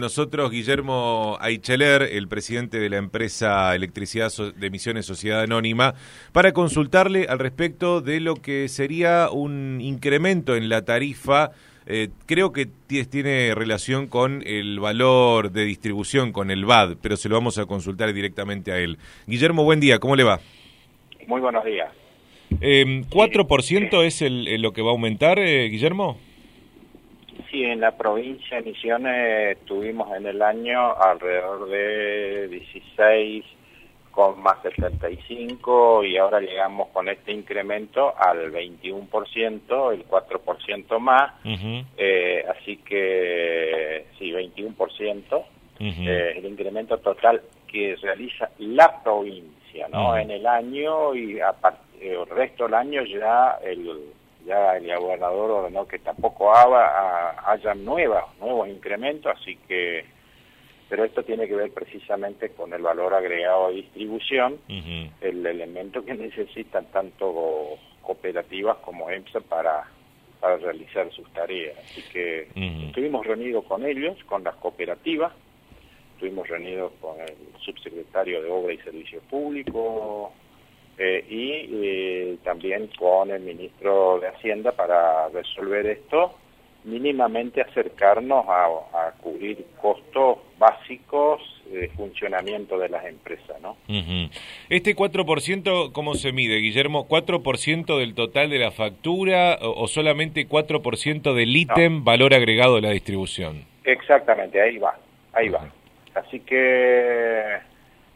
Nosotros, Guillermo Aicheler, el presidente de la empresa Electricidad de Emisiones Sociedad Anónima, para consultarle al respecto de lo que sería un incremento en la tarifa. Eh, creo que tiene relación con el valor de distribución, con el VAD, pero se lo vamos a consultar directamente a él. Guillermo, buen día, ¿cómo le va? Muy buenos días. Eh, ¿4% es el, lo que va a aumentar, eh, Guillermo? Sí, en la provincia de Misiones tuvimos en el año alrededor de 16 con más 75 y ahora llegamos con este incremento al 21%, el 4% más, eh, así que sí, 21%, eh, el incremento total que realiza la provincia, ¿no? En el año y a el resto del año ya el ya el gobernador ordenó que tampoco haya nuevas, nuevos incrementos, así que, pero esto tiene que ver precisamente con el valor agregado de distribución, el elemento que necesitan tanto cooperativas como EMSA para, para realizar sus tareas. Así que estuvimos reunidos con ellos, con las cooperativas, estuvimos reunidos con el subsecretario de Obra y Servicios Públicos, eh, y eh, también con el ministro de Hacienda para resolver esto, mínimamente acercarnos a, cubrir costos básicos de funcionamiento de las empresas, ¿no? Este 4%, ¿cómo se mide, Guillermo? ¿4% del total de la factura o, solamente 4% del ítem valor agregado de la distribución? Exactamente, ahí va, ahí va. Así que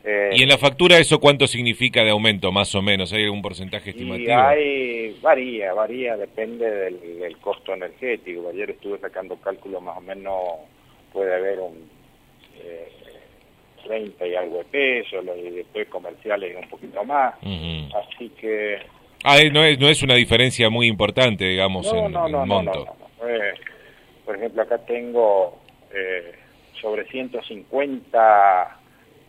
eh, ¿Y en la factura eso cuánto significa de aumento, más o menos? ¿Hay algún porcentaje estimativo? hay, varía, varía, depende del, costo energético. Ayer estuve sacando cálculos, más o menos puede haber un eh, 30 y algo de pesos, y después comerciales un poquito más. Así que... Ah, no es, no es una diferencia muy importante, digamos, en, no, no, monto. Eh, por ejemplo, acá tengo eh, sobre 150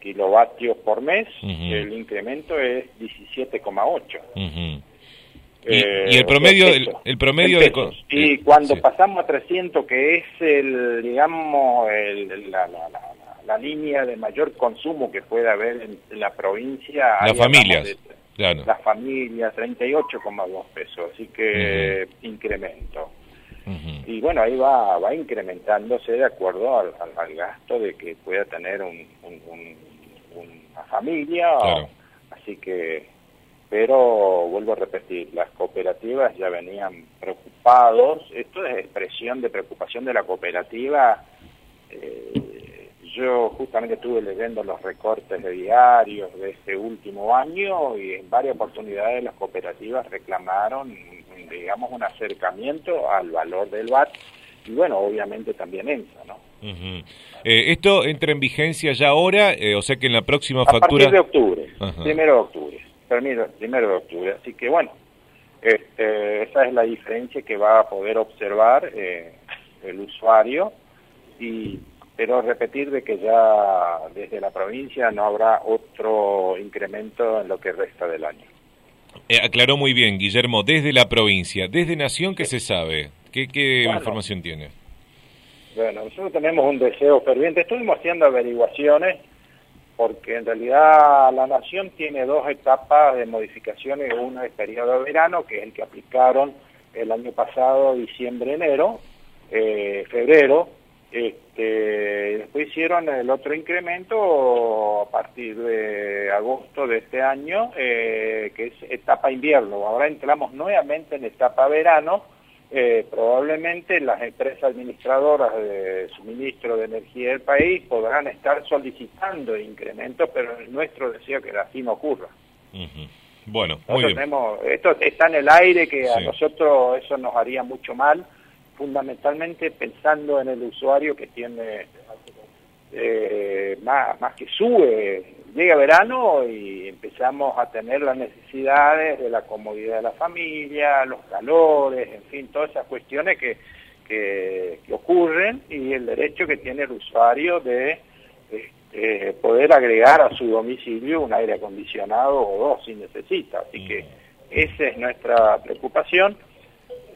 kilovatios por mes, el incremento es 17,8. Eh, ¿Y, el promedio, el, promedio de... Y cuando pasamos a 300, que es el, digamos, la, la, línea de mayor consumo que puede haber en, la provincia... Las familias. Las familias, 38,2 pesos, así que incremento. Y bueno, ahí va, va incrementándose de acuerdo al, gasto de que pueda tener un una familia, así que, pero vuelvo a repetir, las cooperativas ya venían preocupados, esto es expresión de preocupación de la cooperativa, eh, yo justamente estuve leyendo los recortes de diarios de este último año y en varias oportunidades las cooperativas reclamaron, digamos, un acercamiento al valor del VAT y bueno, obviamente también ENSA, ¿no? Eh, ¿Esto entra en vigencia ya ahora? Eh, o sea que en la próxima factura... A partir de octubre, primero de octubre, primero, primero de octubre. Así que bueno, este, esa es la diferencia que va a poder observar eh, el usuario, y pero repetir de que ya desde la provincia no habrá otro incremento en lo que resta del año. aclaró muy bien, Guillermo, desde la provincia, desde Nación, ¿qué se sabe? ¿Qué, qué información tiene? Bueno, nosotros tenemos un deseo ferviente. Estuvimos haciendo averiguaciones porque en realidad la Nación tiene dos etapas de modificaciones. Una es periodo de verano, que es el que aplicaron el año pasado, diciembre-enero, eh, febrero. Este, después hicieron el otro incremento a partir de agosto de este año, eh, que es etapa invierno. Ahora entramos nuevamente en etapa verano eh, probablemente las empresas administradoras de suministro de energía del país podrán estar solicitando incrementos, pero nuestro deseo que así no ocurra. Bueno, muy bien. esto está en el aire, que a nosotros eso nos haría mucho mal, fundamentalmente pensando en el usuario que tiene eh, más, más que sube llega verano y empezamos a tener las necesidades de la comodidad de la familia, los calores, en fin, todas esas cuestiones que, que, ocurren y el derecho que tiene el usuario de este, poder agregar a su domicilio un aire acondicionado o dos si necesita. Así que esa es nuestra preocupación.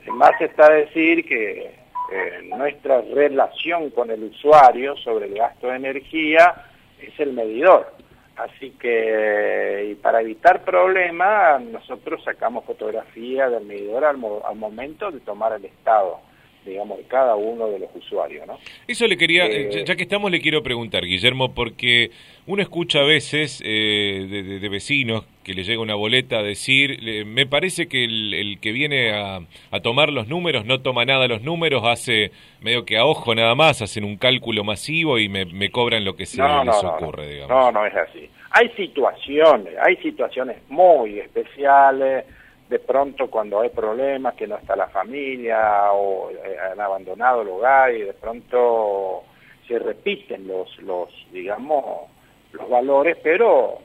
Más está decir que eh, nuestra relación con el usuario sobre el gasto de energía es el medidor. Así que, y para evitar problemas, nosotros sacamos fotografía del medidor al, al momento de tomar el estado digamos, de cada uno de los usuarios, ¿no? Eso le quería, eh, ya que estamos, le quiero preguntar, Guillermo, porque uno escucha a veces eh, de, vecinos que le llega una boleta a decir, me parece que el, que viene a, tomar los números no toma nada los números, hace medio que a ojo nada más, hacen un cálculo masivo y me, cobran lo que se les ocurre, digamos. No, no es así. Hay situaciones, hay situaciones muy especiales, de pronto cuando hay problemas, que no está la familia o eh, han abandonado el hogar y de pronto se repiten los, los digamos, los valores, pero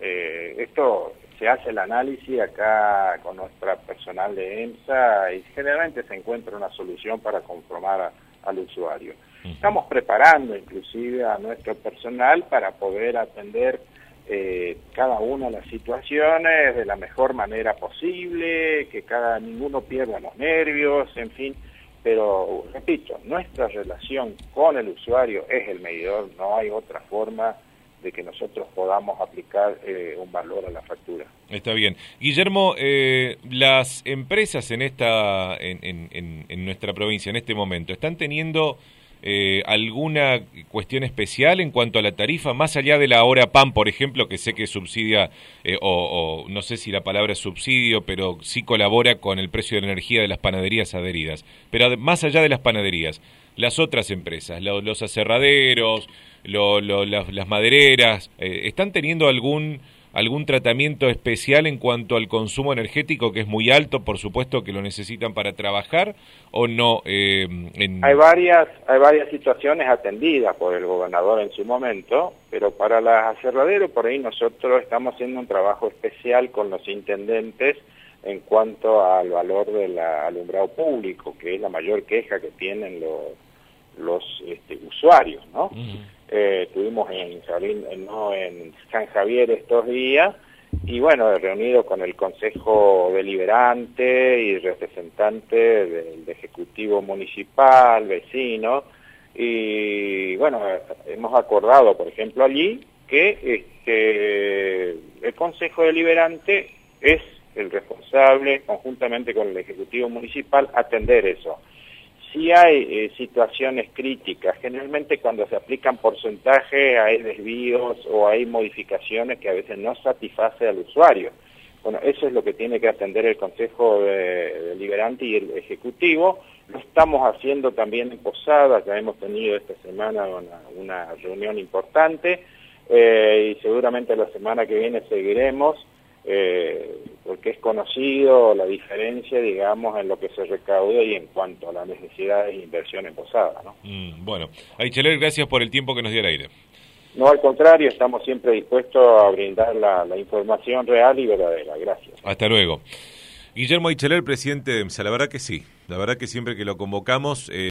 eh, esto se hace el análisis acá con nuestra personal de EMSA y generalmente se encuentra una solución para conformar al usuario. Estamos preparando inclusive a nuestro personal para poder atender eh, cada una de las situaciones de la mejor manera posible, que cada ninguno pierda los nervios, en fin. Pero, repito, nuestra relación con el usuario es el medidor, no hay otra forma de que nosotros podamos aplicar eh, un valor a la factura. Está bien. Guillermo, eh, las empresas en, esta, en, en, en nuestra provincia en este momento están teniendo eh, alguna cuestión especial en cuanto a la tarifa, más allá de la hora PAN, por ejemplo, que sé que subsidia, eh, o, no sé si la palabra es subsidio, pero sí colabora con el precio de la energía de las panaderías adheridas. Pero más allá de las panaderías, las otras empresas, los aserraderos, las, madereras, eh, ¿están teniendo algún algún tratamiento especial en cuanto al consumo energético que es muy alto, por supuesto que lo necesitan para trabajar o no? Eh, hay varias hay varias situaciones atendidas por el gobernador en su momento, pero para las aserraderos por ahí nosotros estamos haciendo un trabajo especial con los intendentes en cuanto al valor del alumbrado público, que es la mayor queja que tienen los los este, usuarios, ¿no? Eh, estuvimos en, no, en San Javier estos días y bueno, reunido con el Consejo Deliberante y representante del Ejecutivo Municipal, vecino, y bueno, hemos acordado, por ejemplo, allí que este, el Consejo Deliberante es el responsable, conjuntamente con el Ejecutivo Municipal, atender eso si hay eh, situaciones críticas. Generalmente cuando se aplican porcentajes hay desvíos o hay modificaciones que a veces no satisface al usuario. Bueno, eso es lo que tiene que atender el Consejo Deliberante y el Ejecutivo. Lo estamos haciendo también en Posadas, ya hemos tenido esta semana una, reunión importante eh, y seguramente la semana que viene seguiremos. Eh, porque es conocido la diferencia, digamos, en lo que se recauda y en cuanto a la necesidad de inversión en posada. ¿no? Mm, bueno, Aicheler, gracias por el tiempo que nos dio el aire. No, al contrario, estamos siempre dispuestos a brindar la, información real y verdadera. Gracias. Hasta luego. Guillermo Aicheler, presidente de EMSA, la verdad que sí, la verdad que siempre que lo convocamos... Eh,